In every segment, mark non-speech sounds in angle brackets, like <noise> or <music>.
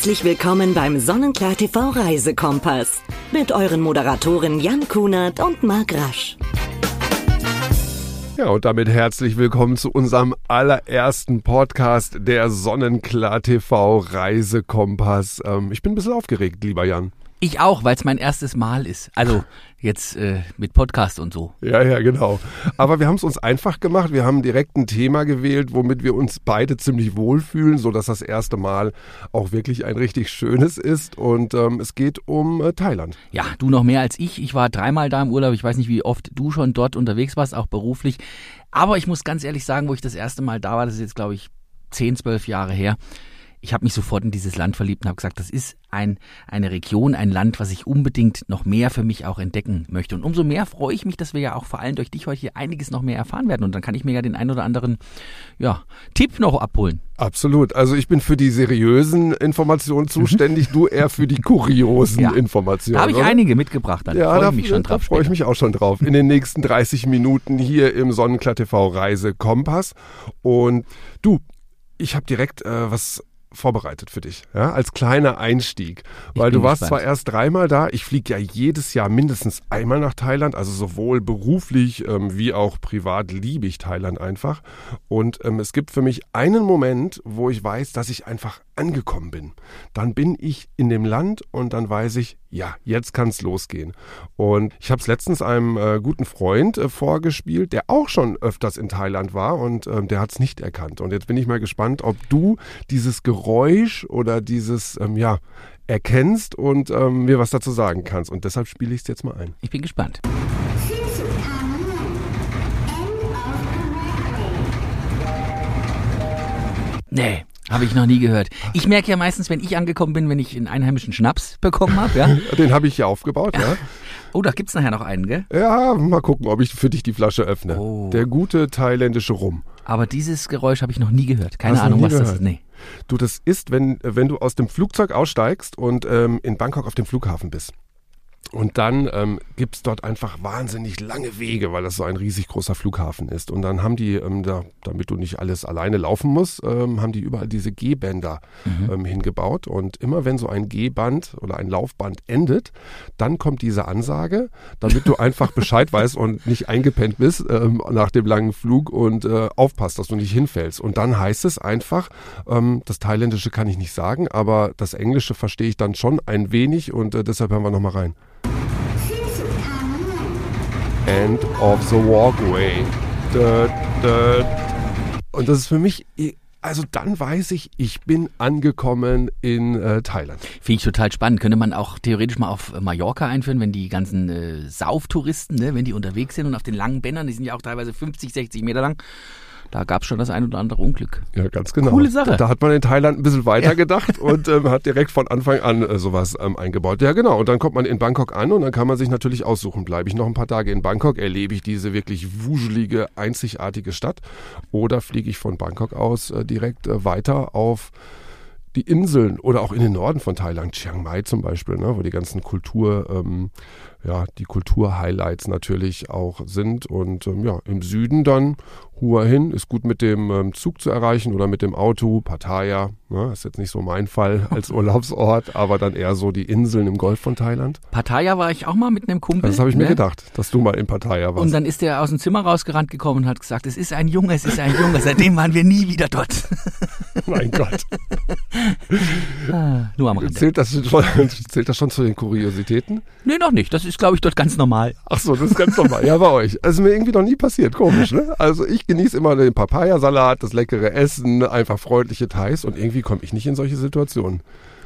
Herzlich willkommen beim Sonnenklar TV Reisekompass mit euren Moderatoren Jan Kunert und Marc Rasch. Ja, und damit herzlich willkommen zu unserem allerersten Podcast der Sonnenklar TV Reisekompass. Ähm, ich bin ein bisschen aufgeregt, lieber Jan. Ich auch, weil es mein erstes Mal ist. Also jetzt äh, mit Podcast und so. Ja, ja, genau. Aber wir haben es uns einfach gemacht. Wir haben direkt ein Thema gewählt, womit wir uns beide ziemlich wohlfühlen, so dass das erste Mal auch wirklich ein richtig schönes ist. Und ähm, es geht um äh, Thailand. Ja, du noch mehr als ich. Ich war dreimal da im Urlaub. Ich weiß nicht, wie oft du schon dort unterwegs warst, auch beruflich. Aber ich muss ganz ehrlich sagen, wo ich das erste Mal da war, das ist jetzt, glaube ich, zehn, zwölf Jahre her ich habe mich sofort in dieses Land verliebt und habe gesagt, das ist ein, eine Region, ein Land, was ich unbedingt noch mehr für mich auch entdecken möchte. Und umso mehr freue ich mich, dass wir ja auch vor allem durch dich heute hier einiges noch mehr erfahren werden. Und dann kann ich mir ja den ein oder anderen ja, Tipp noch abholen. Absolut. Also ich bin für die seriösen Informationen mhm. zuständig, du eher für die kuriosen <laughs> ja. Informationen. Da habe ich oder? einige mitgebracht. Dann ja, freue ich mich schon drauf. Da freue ich mich auch schon drauf. In den nächsten 30 Minuten hier im Sonnenklar TV Reise Kompass. Und du, ich habe direkt äh, was vorbereitet für dich, ja, als kleiner Einstieg. Weil du warst gespannt. zwar erst dreimal da, ich fliege ja jedes Jahr mindestens einmal nach Thailand, also sowohl beruflich ähm, wie auch privat liebe ich Thailand einfach. Und ähm, es gibt für mich einen Moment, wo ich weiß, dass ich einfach angekommen bin. Dann bin ich in dem Land und dann weiß ich, ja, jetzt kann es losgehen. Und ich habe es letztens einem äh, guten Freund äh, vorgespielt, der auch schon öfters in Thailand war und ähm, der hat es nicht erkannt. Und jetzt bin ich mal gespannt, ob du dieses Geräusch oder dieses, ähm, ja, erkennst und ähm, mir was dazu sagen kannst. Und deshalb spiele ich es jetzt mal ein. Ich bin gespannt. Nee. Habe ich noch nie gehört. Ich merke ja meistens, wenn ich angekommen bin, wenn ich einen einheimischen Schnaps bekommen habe. Ja? <laughs> Den habe ich hier aufgebaut, ja. <laughs> Oh, da gibt es nachher noch einen, gell? Ja, mal gucken, ob ich für dich die Flasche öffne. Oh. Der gute thailändische Rum. Aber dieses Geräusch habe ich noch nie gehört. Keine Hast Ahnung, was gehört? das ist. Nee. Du, das ist, wenn, wenn du aus dem Flugzeug aussteigst und ähm, in Bangkok auf dem Flughafen bist. Und dann ähm, gibt es dort einfach wahnsinnig lange Wege, weil das so ein riesig großer Flughafen ist. Und dann haben die, ähm, da, damit du nicht alles alleine laufen musst, ähm, haben die überall diese Gehbänder mhm. ähm, hingebaut. Und immer wenn so ein Gehband oder ein Laufband endet, dann kommt diese Ansage, damit du einfach <laughs> Bescheid weißt und nicht eingepennt bist ähm, nach dem langen Flug und äh, aufpasst, dass du nicht hinfällst. Und dann heißt es einfach, ähm, das Thailändische kann ich nicht sagen, aber das Englische verstehe ich dann schon ein wenig und äh, deshalb hören wir nochmal rein. End of the Walkway. Und das ist für mich also dann weiß ich, ich bin angekommen in äh, Thailand. Finde ich total spannend. Könnte man auch theoretisch mal auf Mallorca einführen, wenn die ganzen äh, Sauftouristen, ne, wenn die unterwegs sind und auf den langen Bändern, die sind ja auch teilweise 50, 60 Meter lang, da gab es schon das ein oder andere Unglück. Ja, ganz genau. Coole Sache. Da hat man in Thailand ein bisschen weiter gedacht und ähm, hat direkt von Anfang an äh, sowas ähm, eingebaut. Ja, genau. Und dann kommt man in Bangkok an und dann kann man sich natürlich aussuchen, bleibe ich noch ein paar Tage in Bangkok, erlebe ich diese wirklich wuschelige, einzigartige Stadt oder fliege ich von Bangkok aus äh, direkt äh, weiter auf die Inseln oder auch in den Norden von Thailand, Chiang Mai zum Beispiel, ne, wo die ganzen Kultur, ähm, ja, die Kultur-Highlights natürlich auch sind. Und ähm, ja, im Süden dann Hua Hin ist gut mit dem ähm, Zug zu erreichen oder mit dem Auto. Pattaya, ne, ist jetzt nicht so mein Fall <laughs> als Urlaubsort, aber dann eher so die Inseln im Golf von Thailand. Pattaya war ich auch mal mit einem Kumpel. Das habe ich ne? mir gedacht, dass du mal in Pattaya warst. Und dann ist der aus dem Zimmer rausgerannt gekommen und hat gesagt, es ist ein Junge, es ist ein Junge. Seitdem waren wir nie wieder dort. <laughs> mein Gott. ah, nur am Rande. Zählt das, schon, <laughs> zählt das schon zu den Kuriositäten? Nee, noch nicht. Das ist, glaube ich, dort ganz normal. Ach so, das ist ganz normal. Ja, bei euch. Also mir irgendwie noch nie passiert. Komisch, ne? Also ich genieße immer den Papayasalat, das leckere Essen, einfach freundliche Thais und irgendwie komme ich nicht in solche Situationen.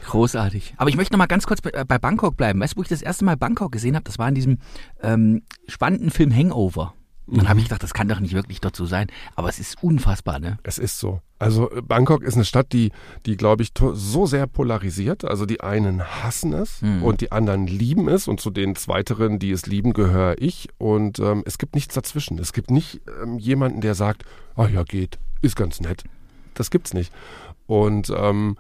Großartig. Aber ich möchte noch mal ganz kurz bei, bei Bangkok bleiben. Weißt du, wo ich das erste Mal Bangkok gesehen habe? Das war in diesem ähm, spannenden Film Hangover. Dann habe ich gedacht, das kann doch nicht wirklich dort so sein. Aber es ist unfassbar, ne? Es ist so. Also äh, Bangkok ist eine Stadt, die, die glaube ich, so sehr polarisiert. Also die einen hassen es mhm. und die anderen lieben es. Und zu den Zweiteren, die es lieben, gehöre ich. Und ähm, es gibt nichts dazwischen. Es gibt nicht ähm, jemanden, der sagt, ach ja, geht, ist ganz nett. Das gibt's nicht. Und ähm,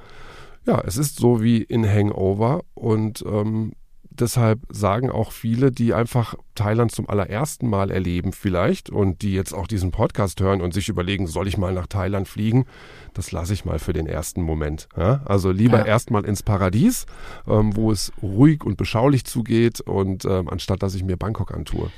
ja, es ist so wie in Hangover. Und ähm, deshalb sagen auch viele, die einfach Thailand zum allerersten Mal erleben vielleicht und die jetzt auch diesen Podcast hören und sich überlegen, soll ich mal nach Thailand fliegen? Das lasse ich mal für den ersten Moment. Ja? Also lieber ja. erstmal ins Paradies, ähm, wo es ruhig und beschaulich zugeht und ähm, anstatt dass ich mir Bangkok antue.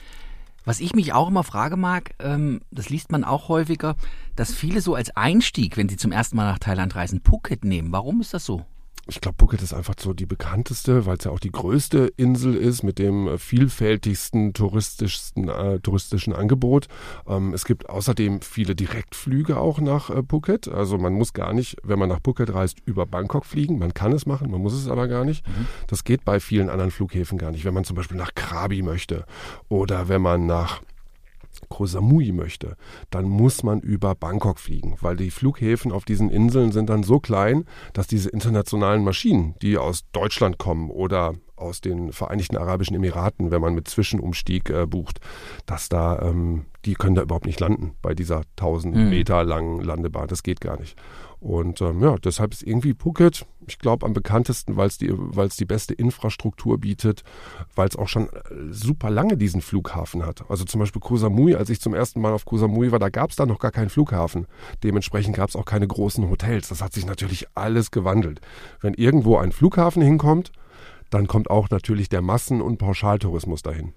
Was ich mich auch immer frage mag, ähm, das liest man auch häufiger, dass viele so als Einstieg, wenn sie zum ersten Mal nach Thailand reisen, Phuket nehmen. Warum ist das so? Ich glaube, Phuket ist einfach so die bekannteste, weil es ja auch die größte Insel ist mit dem äh, vielfältigsten touristischsten, äh, touristischen Angebot. Ähm, es gibt außerdem viele Direktflüge auch nach äh, Phuket. Also man muss gar nicht, wenn man nach Phuket reist, über Bangkok fliegen. Man kann es machen, man muss es aber gar nicht. Mhm. Das geht bei vielen anderen Flughäfen gar nicht. Wenn man zum Beispiel nach Krabi möchte oder wenn man nach Koh Samui möchte, dann muss man über Bangkok fliegen, weil die Flughäfen auf diesen Inseln sind dann so klein, dass diese internationalen Maschinen, die aus Deutschland kommen oder aus den Vereinigten Arabischen Emiraten, wenn man mit Zwischenumstieg äh, bucht, dass da, ähm, die können da überhaupt nicht landen bei dieser 1000 mhm. Meter langen Landebahn. Das geht gar nicht. Und ähm, ja, deshalb ist irgendwie Phuket, ich glaube, am bekanntesten, weil es die, weil's die beste Infrastruktur bietet, weil es auch schon äh, super lange diesen Flughafen hat. Also zum Beispiel Koh Samui, als ich zum ersten Mal auf Koh Samui war, da gab es da noch gar keinen Flughafen. Dementsprechend gab es auch keine großen Hotels. Das hat sich natürlich alles gewandelt. Wenn irgendwo ein Flughafen hinkommt, dann kommt auch natürlich der Massen- und Pauschaltourismus dahin.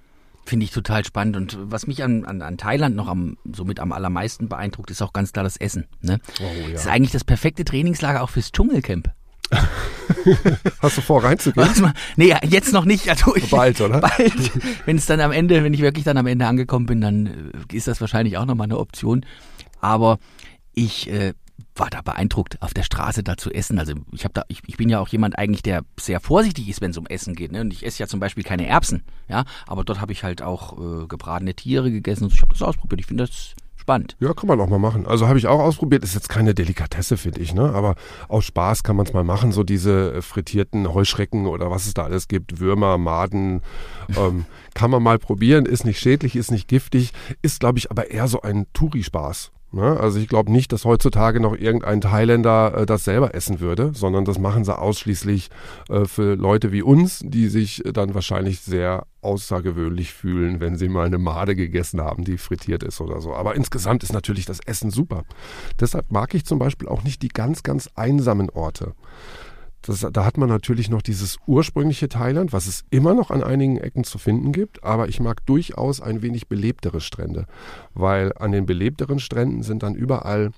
Finde ich total spannend. Und was mich an, an, an Thailand noch am, somit am allermeisten beeindruckt, ist auch ganz klar das Essen. Ne? Oh, ja. Das ist eigentlich das perfekte Trainingslager auch fürs Dschungelcamp. <laughs> Hast du vor, reinzugehen? Mal, nee, jetzt noch nicht. Also ich, bald, oder? <laughs> Bald. Wenn es dann am Ende, wenn ich wirklich dann am Ende angekommen bin, dann äh, ist das wahrscheinlich auch nochmal eine Option. Aber ich äh, war da beeindruckt, auf der Straße da zu essen. Also ich habe da, ich, ich bin ja auch jemand eigentlich, der sehr vorsichtig ist, wenn es um Essen geht. Ne? Und ich esse ja zum Beispiel keine Erbsen, ja. Aber dort habe ich halt auch äh, gebratene Tiere gegessen und ich habe das ausprobiert. Ich finde das spannend. Ja, kann man auch mal machen. Also habe ich auch ausprobiert. Ist jetzt keine Delikatesse, finde ich, ne? Aber aus Spaß kann man es mal machen. So diese äh, frittierten Heuschrecken oder was es da alles gibt, Würmer, Maden, <laughs> ähm, kann man mal probieren. Ist nicht schädlich, ist nicht giftig, ist, glaube ich, aber eher so ein Touri-Spaß. Ne? Also ich glaube nicht, dass heutzutage noch irgendein Thailänder äh, das selber essen würde, sondern das machen sie ausschließlich äh, für Leute wie uns, die sich dann wahrscheinlich sehr außergewöhnlich fühlen, wenn sie mal eine Made gegessen haben, die frittiert ist oder so. Aber insgesamt ist natürlich das Essen super. Deshalb mag ich zum Beispiel auch nicht die ganz, ganz einsamen Orte. Das, da hat man natürlich noch dieses ursprüngliche Thailand, was es immer noch an einigen Ecken zu finden gibt, aber ich mag durchaus ein wenig belebtere Strände, weil an den belebteren Stränden sind dann überall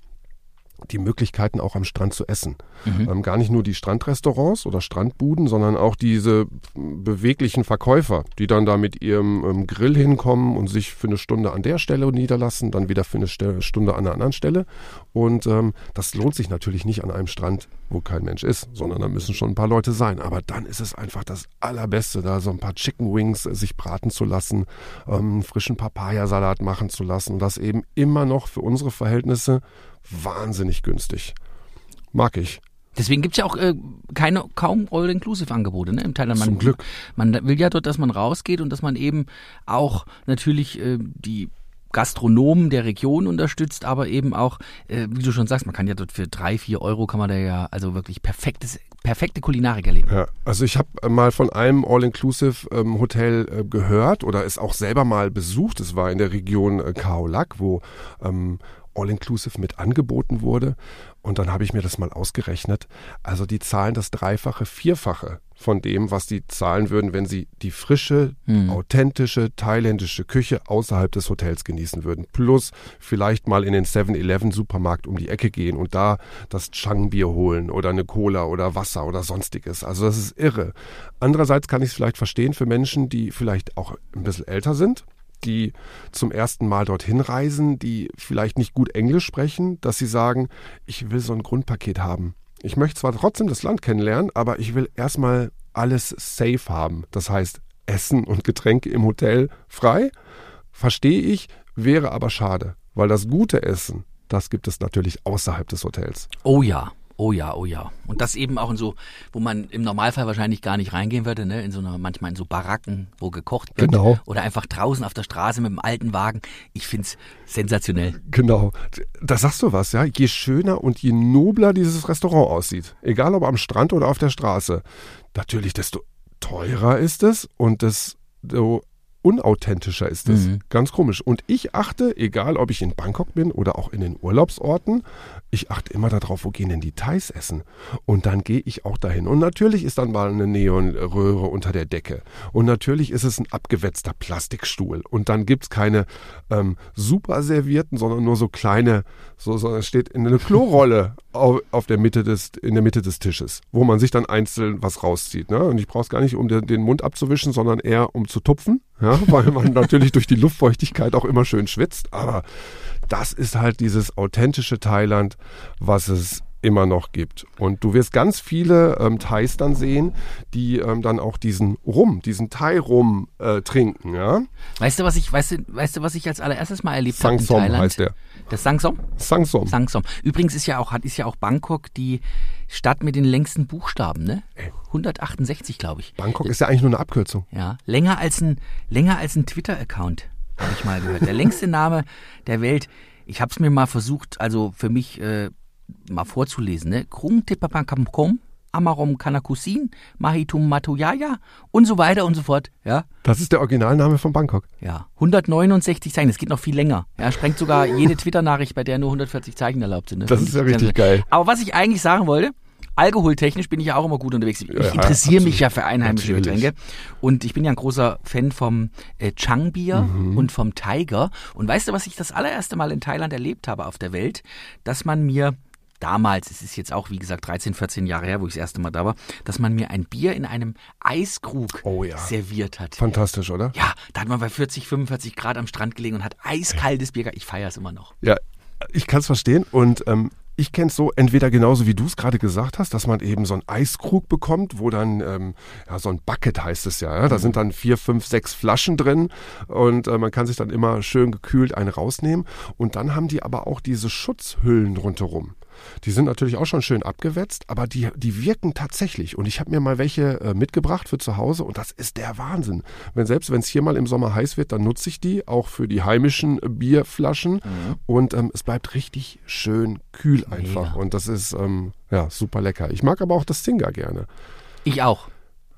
die Möglichkeiten auch am Strand zu essen. Mhm. Ähm, gar nicht nur die Strandrestaurants oder Strandbuden, sondern auch diese beweglichen Verkäufer, die dann da mit ihrem ähm, Grill hinkommen und sich für eine Stunde an der Stelle niederlassen, dann wieder für eine St Stunde an einer anderen Stelle. Und ähm, das lohnt sich natürlich nicht an einem Strand, wo kein Mensch ist, sondern da müssen schon ein paar Leute sein. Aber dann ist es einfach das Allerbeste, da so ein paar Chicken Wings äh, sich braten zu lassen, ähm, frischen Papayasalat machen zu lassen und das eben immer noch für unsere Verhältnisse wahnsinnig günstig. Mag ich. Deswegen gibt es ja auch äh, keine, kaum All-Inclusive-Angebote ne, im Thailand. Man, Zum Glück. Man will ja dort, dass man rausgeht und dass man eben auch natürlich äh, die Gastronomen der Region unterstützt, aber eben auch, äh, wie du schon sagst, man kann ja dort für drei, vier Euro kann man da ja also wirklich perfektes, perfekte Kulinarik erleben. Ja, also ich habe mal von einem All-Inclusive-Hotel ähm, äh, gehört oder es auch selber mal besucht. Es war in der Region äh, Kaolak, wo ähm, All-Inclusive mit angeboten wurde. Und dann habe ich mir das mal ausgerechnet. Also die zahlen das Dreifache, Vierfache von dem, was die zahlen würden, wenn sie die frische, hm. authentische thailändische Küche außerhalb des Hotels genießen würden. Plus vielleicht mal in den 7-Eleven-Supermarkt um die Ecke gehen und da das Chang-Bier holen oder eine Cola oder Wasser oder sonstiges. Also das ist irre. Andererseits kann ich es vielleicht verstehen für Menschen, die vielleicht auch ein bisschen älter sind die zum ersten Mal dorthin reisen, die vielleicht nicht gut Englisch sprechen, dass sie sagen, ich will so ein Grundpaket haben. Ich möchte zwar trotzdem das Land kennenlernen, aber ich will erstmal alles safe haben. Das heißt, Essen und Getränke im Hotel frei. Verstehe ich, wäre aber schade, weil das gute Essen, das gibt es natürlich außerhalb des Hotels. Oh ja. Oh ja, oh ja. Und das eben auch in so, wo man im Normalfall wahrscheinlich gar nicht reingehen würde, ne? In so einer, manchmal in so Baracken, wo gekocht wird. Genau. Oder einfach draußen auf der Straße mit dem alten Wagen. Ich finde es sensationell. Genau. Da sagst du was, ja. Je schöner und je nobler dieses Restaurant aussieht, egal ob am Strand oder auf der Straße, natürlich, desto teurer ist es und desto unauthentischer ist es. Mhm. Ganz komisch. Und ich achte, egal ob ich in Bangkok bin oder auch in den Urlaubsorten, ich achte immer darauf, wo gehen denn die Thais essen. Und dann gehe ich auch dahin. Und natürlich ist dann mal eine Neonröhre unter der Decke. Und natürlich ist es ein abgewetzter Plastikstuhl. Und dann gibt's keine ähm, super servierten, sondern nur so kleine, so, so es steht in eine Klorolle <laughs> auf, auf der Mitte des, in der Mitte des Tisches, wo man sich dann einzeln was rauszieht. Ne? Und ich brauche es gar nicht, um den, den Mund abzuwischen, sondern eher um zu tupfen, ja? weil man <laughs> natürlich durch die Luftfeuchtigkeit auch immer schön schwitzt. Aber das ist halt dieses authentische Thailand, was es immer noch gibt. Und du wirst ganz viele ähm, Thais dann sehen, die ähm, dann auch diesen Rum, diesen Thai-Rum äh, trinken. Ja? Weißt du, was ich, weißt du, weißt du, was ich als allererstes mal erlebt habe in Thailand? heißt der. Das Sangsom? Sangsom. Sangsom. Übrigens ist ja auch, hat, ist ja auch Bangkok die Stadt mit den längsten Buchstaben, ne? 168, glaube ich. Bangkok ist ja eigentlich nur eine Abkürzung. Ja, länger als ein, länger als ein Twitter-Account, habe ich mal gehört. Der längste Name der Welt. Ich habe es mir mal versucht, also für mich äh, mal vorzulesen, ne? Krung Tipapankamkom, Amarom Kanakusin, Mahitum Matuyaya und so weiter und so fort. Ja, Das ist der Originalname von Bangkok. ja. 169 Zeichen, das geht noch viel länger. Ja, sprengt sogar jede Twitter-Nachricht, bei der nur 140 Zeichen erlaubt sind. ne? Das ist ja richtig geil. Aber was ich eigentlich sagen wollte, alkoholtechnisch bin ich ja auch immer gut unterwegs. Ich Ja, interessiere mich ja für einheimische Natürlich. Getränke. Und ich bin ja ein großer Fan vom äh, Chang-Bier Mhm. und vom Tiger. Und weißt du, was ich das allererste Mal in Thailand erlebt habe auf der Welt? Dass man mir damals, es ist jetzt auch wie gesagt 13, 14 Jahre her, wo ich das erste Mal da war, dass man mir ein Bier in einem Eiskrug Oh ja. serviert hat. Fantastisch, oder? Ja, da hat man bei 40, 45 Grad am Strand gelegen und hat eiskaltes Bier gehabt. Ich feiere es immer noch. Ja, ich kann es verstehen und ähm, ich kenne es so, entweder genauso wie du es gerade gesagt hast, dass man eben so einen Eiskrug bekommt, wo dann, ähm, ja, so ein Bucket heißt es ja, ja? da sind dann vier, fünf, sechs Flaschen drin und äh, man kann sich dann immer schön gekühlt eine rausnehmen und dann haben die aber auch diese Schutzhüllen rundherum. Die sind natürlich auch schon schön abgewetzt, aber die, die wirken tatsächlich. Und ich habe mir mal welche äh, mitgebracht für zu Hause und das ist der Wahnsinn. Wenn, selbst wenn es hier mal im Sommer heiß wird, dann nutze ich die auch für die heimischen Bierflaschen und ähm, es bleibt richtig schön kühl einfach. Mega. Und das ist ähm, ja super lecker. Ich mag aber auch das Singa gerne. Ich auch.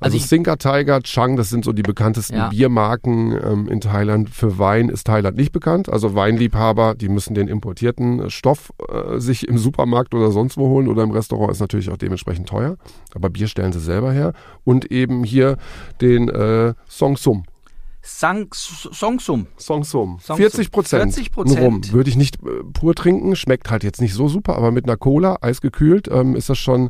Also, Also Singa, Tiger, Chang, das sind so die bekanntesten Ja. Biermarken ähm, in Thailand. Für Wein ist Thailand nicht bekannt. Also Weinliebhaber, die müssen den importierten äh, Stoff äh, sich im Supermarkt oder sonst wo holen oder im Restaurant ist natürlich auch dementsprechend teuer. Aber Bier stellen sie selber her. Und eben hier den äh, Songsum. Sang Songsum. Songsum. Songsum. 40 Prozent 40%. rum. Würde ich nicht äh, pur trinken. Schmeckt halt jetzt nicht so super, aber mit einer Cola, eisgekühlt, ähm, ist das schon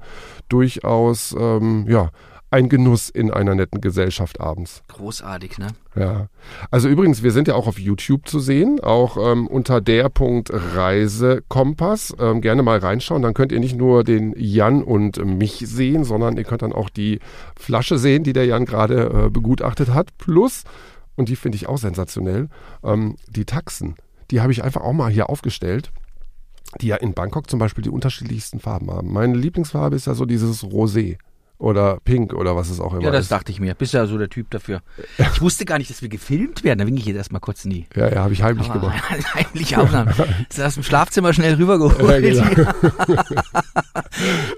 durchaus ähm, ja, ein Genuss in einer netten Gesellschaft abends. Großartig, ne? Ja. Also übrigens, wir sind ja auch auf YouTube zu sehen, auch ähm, unter der Punkt Reisekompass. Ähm, gerne mal reinschauen, dann könnt ihr nicht nur den Jan und mich sehen, sondern ihr könnt dann auch die Flasche sehen, die der Jan gerade äh, begutachtet hat. Plus, und die finde ich auch sensationell, ähm, die Taxen. Die habe ich einfach auch mal hier aufgestellt die ja in Bangkok zum Beispiel die unterschiedlichsten Farben haben. Meine Lieblingsfarbe ist ja so dieses Rosé oder Pink oder was es auch immer Ja, das ist. dachte ich mir. Bist ja so der Typ dafür. Ich wusste gar nicht, dass wir gefilmt werden. Da winke ich jetzt erstmal kurz in die Ja, ja, habe ich heimlich Kamera. gemacht. <laughs> Heimliche Aufnahme. Das ist aus dem Schlafzimmer schnell rübergeholt. Ja, genau. <laughs>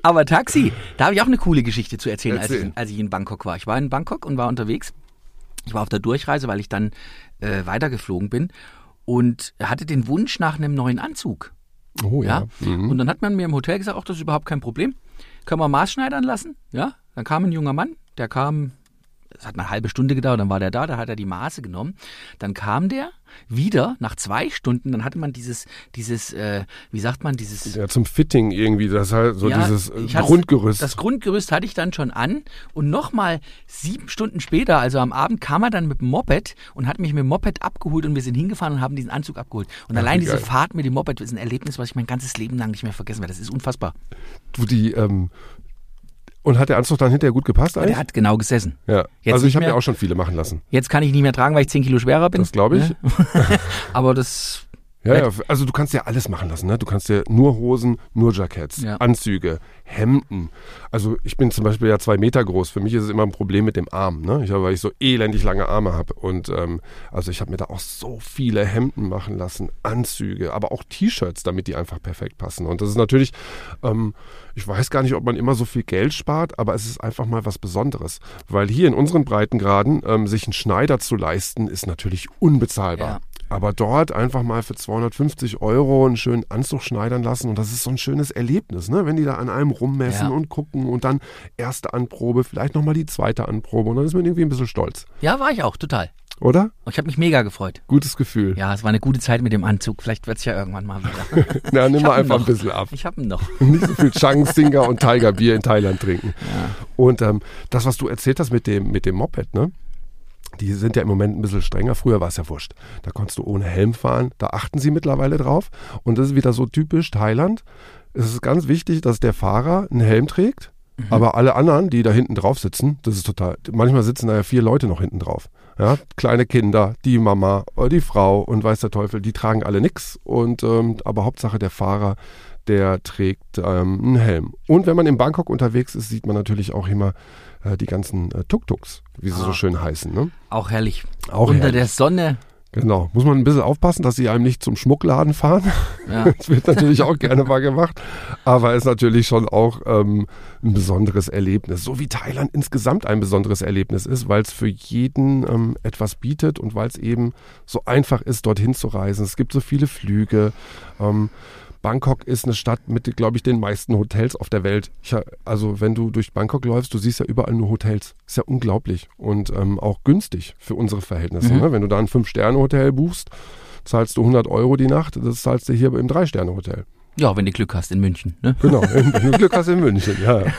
Aber Taxi, da habe ich auch eine coole Geschichte zu erzählen, als Erzähl. ich, als ich in Bangkok war. Ich war in Bangkok und war unterwegs. Ich war auf der Durchreise, weil ich dann äh, weitergeflogen bin und hatte den Wunsch nach einem neuen Anzug. Oh ja. Ja. Mhm. Und dann hat man mir im Hotel gesagt, ach, das ist überhaupt kein Problem. Können wir maßschneidern lassen? Ja. Dann kam ein junger Mann, der kam, es hat eine halbe Stunde gedauert, dann war der da, da hat er die Maße genommen. Dann kam der wieder nach zwei Stunden, dann hatte man dieses, dieses, äh, wie sagt man, dieses Ja, zum Fitting irgendwie, das halt so ja, dieses äh, Grundgerüst. Das Grundgerüst hatte ich dann schon an und nochmal sieben Stunden später, also am Abend, kam er dann mit dem Moped und hat mich mit dem Moped abgeholt und wir sind hingefahren und haben diesen Anzug abgeholt. Und Ach, allein diese. Fahrt mit dem Moped ist ein Erlebnis, was ich mein ganzes Leben lang nicht mehr vergessen werde. Das ist unfassbar. du die, ähm, und hat der Anzug dann hinterher gut gepasst eigentlich? Der hat genau gesessen. ja. Jetzt Also ich habe ja auch schon viele machen lassen. Jetzt kann ich nicht mehr tragen, weil ich zehn Kilo schwerer bin. Das glaube ich. Ne? <laughs> Aber das Ja, ja, also du kannst ja alles machen lassen, ne? Du kannst ja nur Hosen, nur Jacketts, Ja. Anzüge, Hemden. Also ich bin zum Beispiel ja zwei Meter groß. Für mich ist es immer ein Problem mit dem Arm, ne? Ich, weil ich so elendig lange Arme habe. Und ähm, also ich habe mir da auch so viele Hemden machen lassen, Anzüge, aber auch T-Shirts, damit die einfach perfekt passen. Und das ist natürlich, ähm, ich weiß gar nicht, ob man immer so viel Geld spart, aber es ist einfach mal was Besonderes. Weil hier in unseren Breitengraden ähm, sich einen Schneider zu leisten, ist natürlich unbezahlbar. Ja. Aber dort einfach mal für 250 Euro einen schönen Anzug schneidern lassen und das ist so ein schönes Erlebnis, ne? wenn die da an einem rummessen Ja. und gucken und dann erste Anprobe, vielleicht nochmal die zweite Anprobe und dann ist man irgendwie ein bisschen stolz, Ja, war ich auch, total. oder? Ich habe mich mega gefreut. Gutes Gefühl. Ja, es war eine gute Zeit mit dem Anzug. Vielleicht wird's ja irgendwann mal wieder. <laughs> Na, nimm mal einfach ein bisschen ab. Ich habe ihn noch. <laughs> Nicht so viel Chang, Singer und Tiger Bier in Thailand trinken. Und ähm, das, was du erzählt hast mit dem, mit dem Moped, ne? Die sind ja im Moment ein bisschen strenger. Früher war es ja wurscht. Da konntest du ohne Helm fahren. Da achten sie mittlerweile drauf. Und das ist wieder so typisch Thailand. Es ist ganz wichtig, dass der Fahrer einen Helm trägt. Aber alle anderen, die da hinten drauf sitzen, das ist total. Manchmal sitzen da ja vier Leute noch hinten drauf. Ja, kleine Kinder, die Mama, äh, die Frau und weiß der Teufel, die tragen alle nix. Und ähm, aber Hauptsache der Fahrer, der trägt ähm, einen Helm. Und wenn man in Bangkok unterwegs ist, sieht man natürlich auch immer äh, die ganzen äh, Tuk-Tuks, wie sie so schön heißen. Ne? Auch herrlich. Auch Unter herrlich. der Sonne. Genau. Muss man ein bisschen aufpassen, dass sie einem nicht zum Schmuckladen fahren. Ja. <laughs> Das wird natürlich auch gerne mal gemacht. Aber ist natürlich schon auch ähm, ein besonderes Erlebnis. So wie Thailand insgesamt ein besonderes Erlebnis ist, weil es für jeden ähm, etwas bietet und weil es eben so einfach ist, dorthin zu reisen. Es gibt so viele Flüge. Ähm, Bangkok ist eine Stadt mit, glaube ich, den meisten Hotels auf der Welt. Ich, also wenn du durch Bangkok läufst, du siehst ja überall nur Hotels. Ist ja unglaublich und ähm, auch günstig für unsere Verhältnisse. Ne? Wenn du da ein Fünf-Sterne-Hotel buchst, zahlst du 100 Euro die Nacht. Das zahlst du hier im Drei-Sterne-Hotel. ja, wenn du Glück hast in München. Ne? Genau, <laughs> wenn du Glück hast in München, ja. <laughs>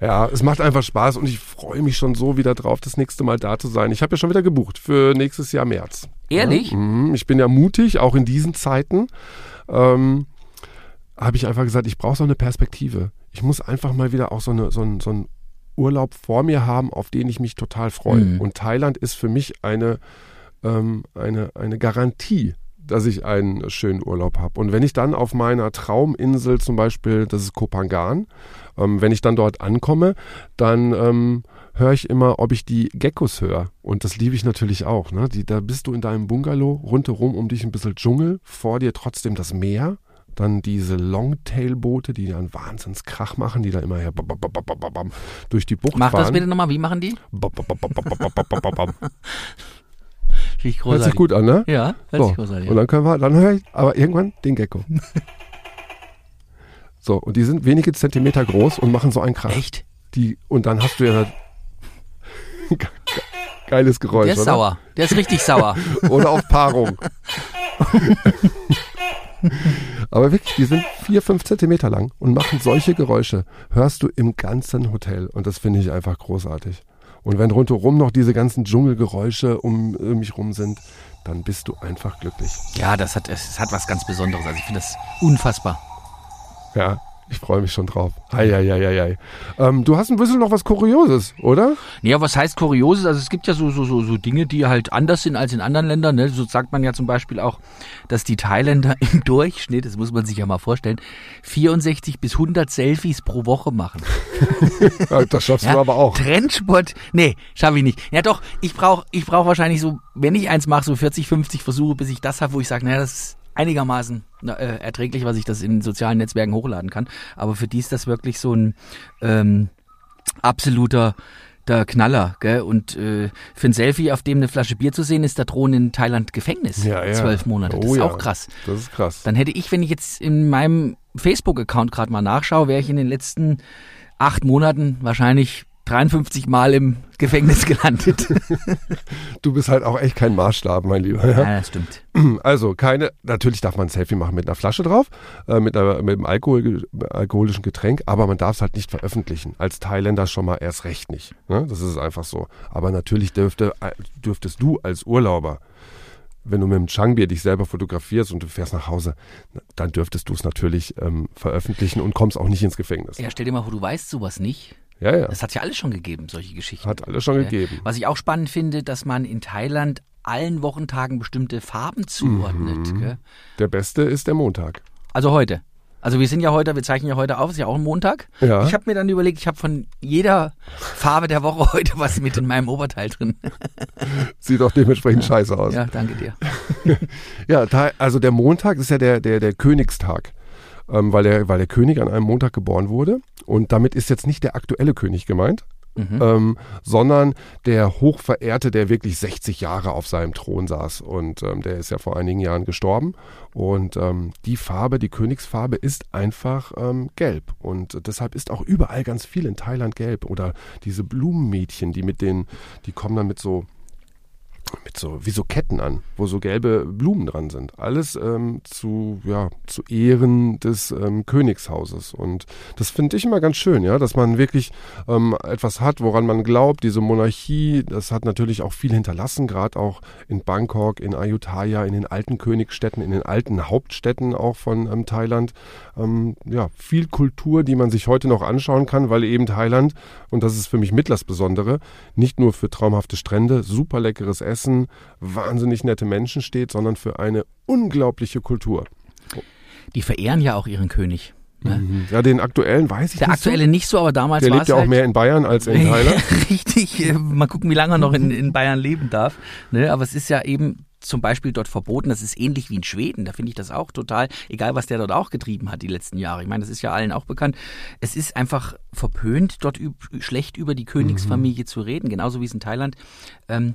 Ja, es macht einfach Spaß und ich freue mich schon so wieder drauf, das nächste Mal da zu sein. Ich habe ja schon wieder gebucht für nächstes Jahr März. Ehrlich? Ja, mhm, ich bin ja mutig, auch in diesen Zeiten. Ähm, habe ich einfach gesagt, ich brauche so eine Perspektive. Ich muss einfach mal wieder auch so, eine, so, einen, so einen Urlaub vor mir haben, auf den ich mich total freue. Mhm. Und Thailand ist für mich eine, ähm, eine, eine Garantie, dass ich einen schönen Urlaub habe. Und wenn ich dann auf meiner Trauminsel zum Beispiel, das ist Kopangan, ähm, wenn ich dann dort ankomme, dann ähm, höre ich immer, ob ich die Geckos höre. Und das liebe ich natürlich auch. Ne? Die, da bist du in deinem Bungalow, rundherum um dich ein bisschen Dschungel, vor dir trotzdem das Meer. Dann diese Longtail-Boote, die dann Wahnsinnskrach machen, die da immer her durch die Bucht Mach fahren. Mach das bitte nochmal, wie machen die? Richtig großartig. Hört sich gut an, ne? Ja, hört sich großartig an. Und dann können wir, dann höre ich aber irgendwann den Gecko. so, und die sind wenige Zentimeter groß und machen so einen Krach. Echt? Und dann hast du ja... Geiles Geräusch, Der ist sauer. Der ist richtig sauer. oder auf Paarung. Aber wirklich, die sind vier, fünf Zentimeter lang und machen solche Geräusche. Hörst du im ganzen Hotel. Und das finde ich einfach großartig. Und wenn rundherum noch diese ganzen Dschungelgeräusche um mich rum sind, dann bist du einfach glücklich. Ja, das hat, es hat was ganz Besonderes. Also ich finde das unfassbar. Ja, ich freue mich schon drauf. Eieieiei. Ähm, du hast ein bisschen noch was Kurioses, oder? Ja, was heißt Kurioses? Also es gibt ja so, so, so, so Dinge, die halt anders sind als in anderen Ländern. Ne? So sagt man ja zum Beispiel auch, dass die Thailänder <laughs> im Durchschnitt, das muss man sich ja mal vorstellen, 64 bis 100 Selfies pro Woche machen. <laughs> Ja, das schaffst du aber auch. Trendsport, nee, schaffe ich nicht. Ja doch, ich brauche ich brauch wahrscheinlich so, wenn ich eins mache, so 40, 50 Versuche, bis ich das habe, wo ich sage, naja, das ist einigermaßen äh, erträglich, was ich das in sozialen Netzwerken hochladen kann. Aber für die ist das wirklich so ein ähm, absoluter der Knaller, gell? Und äh, für ein Selfie, auf dem eine Flasche Bier zu sehen ist, da drohen in Thailand Gefängnis. Ja, ja. Zwölf Monate. Das Oh ist ja. auch krass. Das ist krass. Dann hätte ich, wenn ich jetzt in meinem Facebook-Account gerade mal nachschaue, wäre ich in den letzten acht Monaten wahrscheinlich 53 Mal im Gefängnis gelandet. <laughs> Du bist halt auch echt kein Maßstab, mein Lieber. Ja? ja, das stimmt. Also keine, natürlich darf man ein Selfie machen mit einer Flasche drauf, äh, mit, einer, mit einem Alkohol, alkoholischen Getränk, aber man darf es halt nicht veröffentlichen. Als Thailänder schon mal erst recht nicht. Ne? Das ist einfach so. Aber natürlich dürfte, äh, dürftest du als Urlauber, wenn du mit dem Changbier dich selber fotografierst und du fährst nach Hause, dann dürftest du es natürlich ähm, veröffentlichen und kommst auch nicht ins Gefängnis. Ja, stell dir mal vor, du weißt sowas nicht. Ja, ja. Das hat ja alles schon gegeben, solche Geschichten. Hat alles schon Ja. gegeben. Was ich auch spannend finde, dass man in Thailand allen Wochentagen bestimmte Farben zuordnet. Gell? Der beste ist der Montag. Also heute. Also wir sind ja heute, wir zeichnen ja heute auf, ist ja auch ein Montag. Ja. Ich habe mir dann überlegt, ich habe von jeder Farbe der Woche <laughs> heute was mit in meinem Oberteil drin. <laughs> Sieht auch dementsprechend scheiße aus. Ja, danke dir. <laughs> Ja, also der Montag ist ja der, der, der Königstag, ähm, weil, der, weil der König an einem Montag geboren wurde. Und damit ist jetzt nicht der aktuelle König gemeint, ähm, sondern der Hochverehrte, der wirklich 60 Jahre auf seinem Thron saß. Und ähm, der ist ja vor einigen Jahren gestorben. Und ähm, die Farbe, die Königsfarbe ist einfach ähm, gelb. Und deshalb ist auch überall ganz viel in Thailand gelb. Oder diese Blumenmädchen, die mit den, die kommen dann mit so mit so wie so Ketten an, wo so gelbe Blumen dran sind. Alles ähm, zu ja zu Ehren des ähm, Königshauses und das finde ich immer ganz schön, ja, dass man wirklich ähm, etwas hat, woran man glaubt. Diese Monarchie, das hat natürlich auch viel hinterlassen, gerade auch in Bangkok, in Ayutthaya, in den alten Königsstädten, in den alten Hauptstädten auch von ähm, Thailand. Ähm, ja, viel Kultur, die man sich heute noch anschauen kann, weil eben Thailand und das ist für mich mit das Besondere, nicht nur für traumhafte Strände, super leckeres Essen, wahnsinnig nette Menschen steht, sondern für eine unglaubliche Kultur. Die verehren ja auch ihren König. Ne? Ja, den aktuellen weiß ich Der nicht aktuelle nicht so, aber damals so. Der war lebt ja auch halt mehr in Bayern als in Thailand. <laughs> Richtig, äh, mal gucken, wie lange er noch in, in Bayern leben darf. Ne? Aber es ist ja eben zum Beispiel dort verboten. Das ist ähnlich wie in Schweden. Da finde ich das auch total, egal was der dort auch getrieben hat die letzten Jahre. Ich meine, das ist ja allen auch bekannt. Es ist einfach verpönt, dort üb schlecht über die Königsfamilie zu reden. Genauso wie es in Thailand ähm,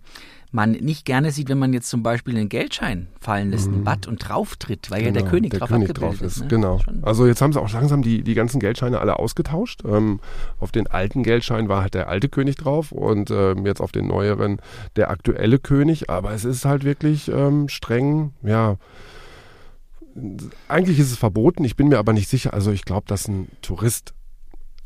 man nicht gerne sieht, wenn man jetzt zum Beispiel einen Geldschein fallen lässt, ein Bad und drauf tritt, weil ja der Genau, König der drauf König drauf ist. ne? Genau. Also jetzt haben sie auch langsam die, die ganzen Geldscheine alle ausgetauscht. Ähm, auf den alten Geldschein war halt der alte König drauf und ähm, jetzt auf den neueren der aktuelle König. Aber es ist halt wirklich ähm, streng, ja. Eigentlich ist es verboten, ich bin mir aber nicht sicher. Also ich glaube, dass ein Tourist,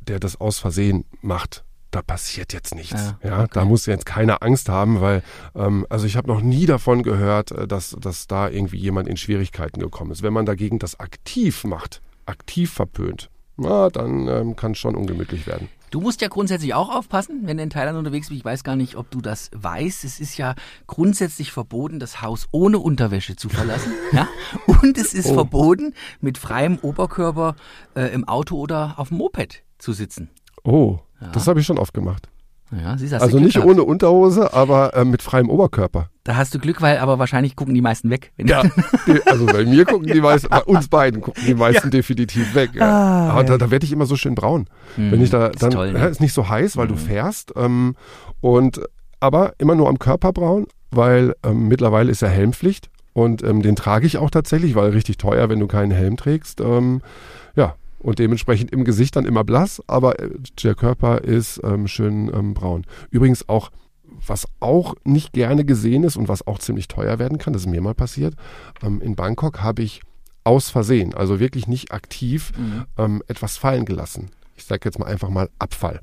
der das aus Versehen macht, da passiert jetzt nichts. Ja, Ja, okay. da muss jetzt keine Angst haben, weil ähm, also ich habe noch nie davon gehört, äh, dass, dass da irgendwie jemand in Schwierigkeiten gekommen ist. Wenn man dagegen das aktiv macht, aktiv verpönt, na, dann ähm, kann es schon ungemütlich werden. Du musst ja grundsätzlich auch aufpassen, wenn du in Thailand unterwegs bist. Ich weiß gar nicht, ob du das weißt. Es ist ja grundsätzlich verboten, das Haus ohne Unterwäsche zu verlassen. <laughs> ja? Und es ist Oh. verboten, mit freiem Oberkörper äh, im Auto oder auf dem Moped zu sitzen. Oh, das habe ich schon oft gemacht. Ja, siehst, Also nicht gehabt. ohne Unterhose, aber äh, mit freiem Oberkörper. Da hast du Glück, weil aber wahrscheinlich gucken die meisten weg. Ja, also bei mir gucken die <laughs> meisten, bei uns beiden gucken die meisten definitiv weg. Ja. Ah, Aber ja. da, da werde ich immer so schön braun. Wenn ich da ist dann toll, ne? ja, ist nicht so heiß, weil du fährst ähm, und aber immer nur am Körper braun, weil ähm, mittlerweile ist ja Helmpflicht und ähm, den trage ich auch tatsächlich, weil richtig teuer, wenn du keinen Helm trägst. Ähm, ja. Und dementsprechend im Gesicht dann immer blass, aber äh, der Körper ist ähm, schön ähm, braun. Übrigens auch, was auch nicht gerne gesehen ist und was auch ziemlich teuer werden kann, das ist mir mal passiert. Ähm, in Bangkok habe ich aus Versehen, also wirklich nicht aktiv, ähm, etwas fallen gelassen. Ich sage jetzt mal einfach mal Abfall.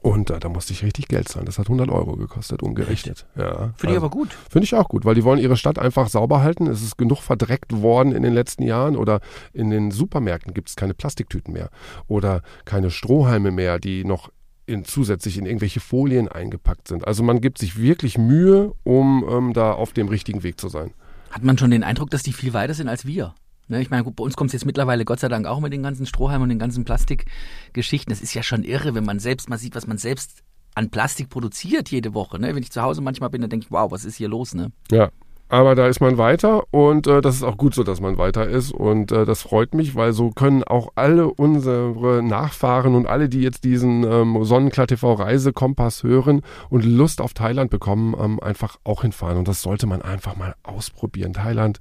Und äh, da musste ich richtig Geld zahlen. Das hat 100 Euro gekostet, umgerechnet. Ja, Finde ich aber gut. Finde ich auch gut, weil die wollen ihre Stadt einfach sauber halten. Es ist genug verdreckt worden in den letzten Jahren oder in den Supermärkten gibt es keine Plastiktüten mehr oder keine Strohhalme mehr, die noch in, zusätzlich in irgendwelche Folien eingepackt sind. Also man gibt sich wirklich Mühe, um ähm, da auf dem richtigen Weg zu sein. Hat man schon den Eindruck, dass die viel weiter sind als wir? Ne, ich meine, gut, bei uns kommt es jetzt mittlerweile Gott sei Dank auch mit den ganzen Strohhalmen und den ganzen Plastikgeschichten. Das ist ja schon irre, wenn man selbst mal sieht, was man selbst an Plastik produziert jede Woche. Ne? Wenn ich zu Hause manchmal bin, dann denke ich, wow, was ist hier los? Ne? Ja. Aber da ist man weiter und äh, das ist auch gut so, dass man weiter ist und äh, das freut mich, weil so können auch alle unsere Nachfahren und alle, die jetzt diesen ähm, Sonnenklar TV Reisekompass hören und Lust auf Thailand bekommen, ähm, einfach auch hinfahren und das sollte man einfach mal ausprobieren. Thailand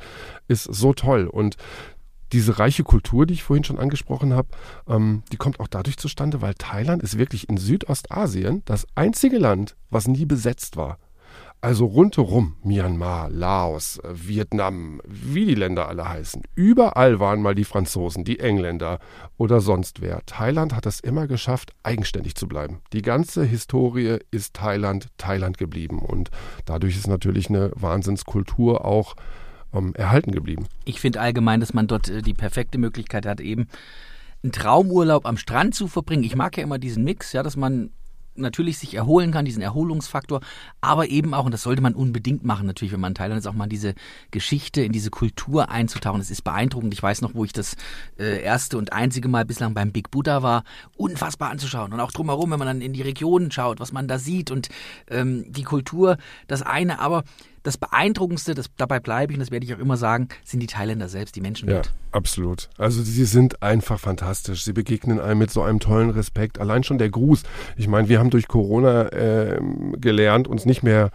ist so toll und diese reiche Kultur, die ich vorhin schon angesprochen habe, ähm, die kommt auch dadurch zustande, weil Thailand ist wirklich in Südostasien das einzige Land, was nie besetzt war. Also rundherum, Myanmar, Laos, äh, Vietnam, wie die Länder alle heißen. Überall waren mal die Franzosen, die Engländer oder sonst wer. Thailand hat es immer geschafft, eigenständig zu bleiben. Die ganze Historie ist Thailand, Thailand geblieben. Und dadurch ist natürlich eine Wahnsinnskultur auch ähm, erhalten geblieben. Ich finde allgemein, dass man dort äh, die perfekte Möglichkeit hat, eben einen Traumurlaub am Strand zu verbringen. Ich mag ja immer diesen Mix, ja, dass man natürlich sich erholen kann, diesen Erholungsfaktor, aber eben auch, und das sollte man unbedingt machen, natürlich, wenn man in Thailand ist, auch mal in diese Geschichte, in diese Kultur einzutauchen. Das ist beeindruckend. Ich weiß noch, wo ich das äh, erste und einzige Mal bislang beim Big Buddha war, unfassbar anzuschauen. Und auch drumherum, wenn man dann in die Regionen schaut, was man da sieht und ähm, die Kultur, das eine, aber das Beeindruckendste, das, dabei bleibe ich und das werde ich auch immer sagen, sind die Thailänder selbst, die Menschen Ja, dort. absolut. Also sie sind einfach fantastisch. Sie begegnen einem mit so einem tollen Respekt. Allein schon der Gruß. Ich meine, wir haben durch Corona ähm, gelernt, uns nicht mehr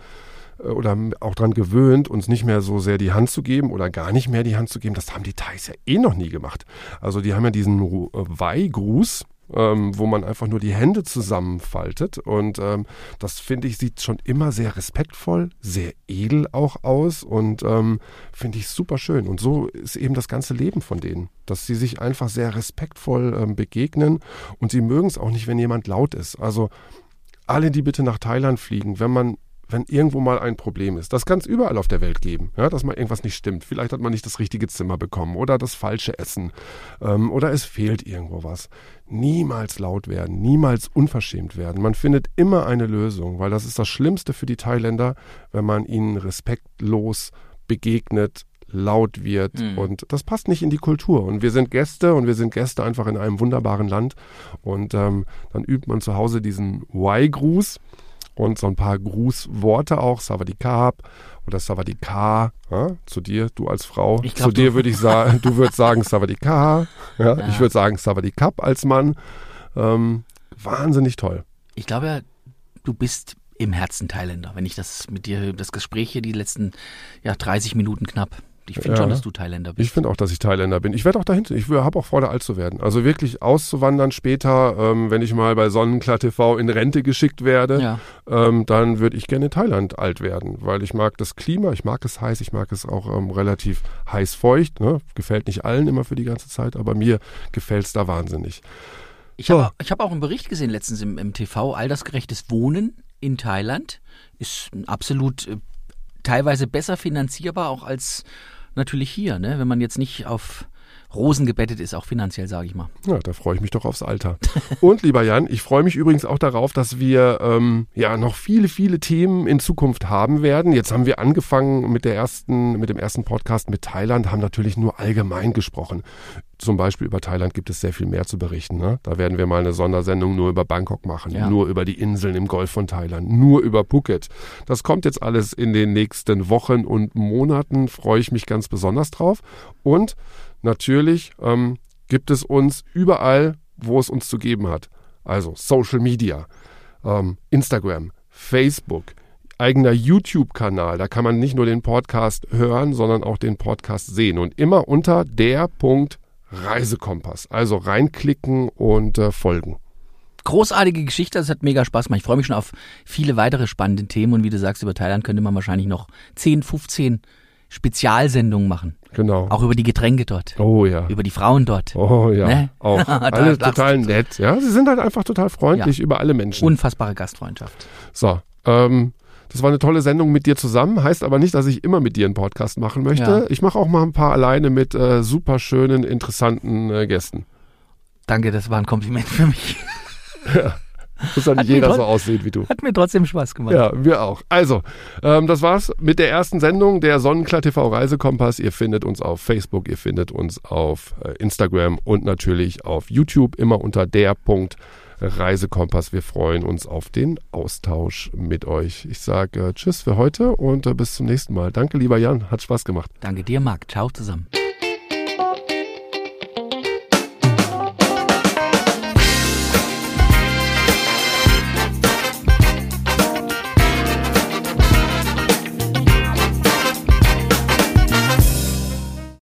äh, oder auch dran gewöhnt, uns nicht mehr so sehr die Hand zu geben oder gar nicht mehr die Hand zu geben. Das haben die Thais ja eh noch nie gemacht. Also die haben ja diesen äh, Weih-Gruß, ähm, wo man einfach nur die Hände zusammenfaltet. Und ähm, das finde ich sieht schon immer sehr respektvoll, sehr edel auch aus und ähm, finde ich super schön. Und so ist eben das ganze Leben von denen, dass sie sich einfach sehr respektvoll ähm, begegnen und sie mögen es auch nicht, wenn jemand laut ist. Also alle, die bitte nach Thailand fliegen, wenn man wenn irgendwo mal ein Problem ist. Das kann es überall auf der Welt geben, ja, dass mal irgendwas nicht stimmt. Vielleicht hat man nicht das richtige Zimmer bekommen oder das falsche Essen ähm, oder es fehlt irgendwo was. Niemals laut werden, niemals unverschämt werden. Man findet immer eine Lösung, weil das ist das Schlimmste für die Thailänder, wenn man ihnen respektlos begegnet, laut wird Mhm. und das passt nicht in die Kultur. Und wir sind Gäste und wir sind Gäste einfach in einem wunderbaren Land und ähm, dann übt man zu Hause diesen Y-Gruß und so ein paar Grußworte auch, Savadikap oder Savadika, ja, zu dir, du als Frau. Glaub, zu dir würde ich sagen, du würdest sagen Savadika, ja, Ja. ich würde sagen Savadikap als Mann. Ähm, wahnsinnig toll. Ich glaube ja, du bist im Herzen Thailänder, wenn ich das mit dir, das Gespräch hier, die letzten ja, 30 Minuten knapp. Ich finde Ja. schon, dass du Thailänder bist. Ich finde auch, dass ich Thailänder bin. Ich werde auch dahinter. Ich habe auch da alt zu werden. Also wirklich auszuwandern später, ähm, wenn ich mal bei Sonnenklar TV in Rente geschickt werde, ja. ähm, dann würde ich gerne in Thailand alt werden, weil ich mag das Klima, ich mag es heiß, ich mag es auch ähm, relativ heiß feucht. Ne? Gefällt nicht allen immer für die ganze Zeit, aber mir gefällt es da wahnsinnig. Ich habe hab auch einen Bericht gesehen letztens im, im TV, altersgerechtes Wohnen in Thailand ist absolut äh, teilweise besser finanzierbar auch als natürlich hier, ne? wenn man jetzt nicht auf Rosen gebettet ist, auch finanziell, sage ich mal. Ja, da freue ich mich doch aufs Alter. Und lieber Jan, ich freue mich übrigens auch darauf, dass wir ähm, ja noch viele, viele Themen in Zukunft haben werden. Jetzt haben wir angefangen mit der ersten, mit dem ersten Podcast mit Thailand, haben natürlich nur allgemein gesprochen. Zum Beispiel über Thailand gibt es sehr viel mehr zu berichten. Ne? Da werden wir mal eine Sondersendung nur über Bangkok machen, Ja. nur über die Inseln im Golf von Thailand, nur über Phuket. Das kommt jetzt alles in den nächsten Wochen und Monaten. Freue ich mich ganz besonders drauf. Und natürlich ähm, gibt es uns überall, wo es uns zu geben hat. Also Social Media, ähm, Instagram, Facebook, eigener YouTube-Kanal. Da kann man nicht nur den Podcast hören, sondern auch den Podcast sehen. Und immer unter der Punkt Reisekompass. Also reinklicken und äh, folgen. Großartige Geschichte, das hat mega Spaß gemacht. Ich freue mich schon auf viele weitere spannende Themen und wie du sagst, über Thailand könnte man wahrscheinlich noch 10, 15 Spezialsendungen machen. Genau. Auch über die Getränke dort, Oh ja. über die Frauen dort. Oh ja. Ne? Auch. <laughs> Alle total nett. Ja, sie sind halt einfach total freundlich über alle Menschen. Unfassbare Gastfreundschaft. So, ähm, das war eine tolle Sendung mit dir zusammen. Heißt aber nicht, dass ich immer mit dir einen Podcast machen möchte. Ja. Ich mache auch mal ein paar alleine mit äh, super schönen, interessanten äh, Gästen. Danke, das war ein Kompliment für mich. <laughs> <laughs> Muss ja Hat nicht mir jeder so aussehen wie du. Hat mir trotzdem Spaß gemacht. Ja, wir auch. Also, ähm, das war's mit der ersten Sendung der Sonnenklar TV Reisekompass. Ihr findet uns auf Facebook, ihr findet uns auf äh, Instagram und natürlich auf YouTube immer unter der Punkt Reisekompass. Wir freuen uns auf den Austausch mit euch. Ich sage äh, Tschüss für heute und äh, bis zum nächsten Mal. Danke, lieber Jan. Hat Spaß gemacht. Danke dir, Marc. Ciao zusammen.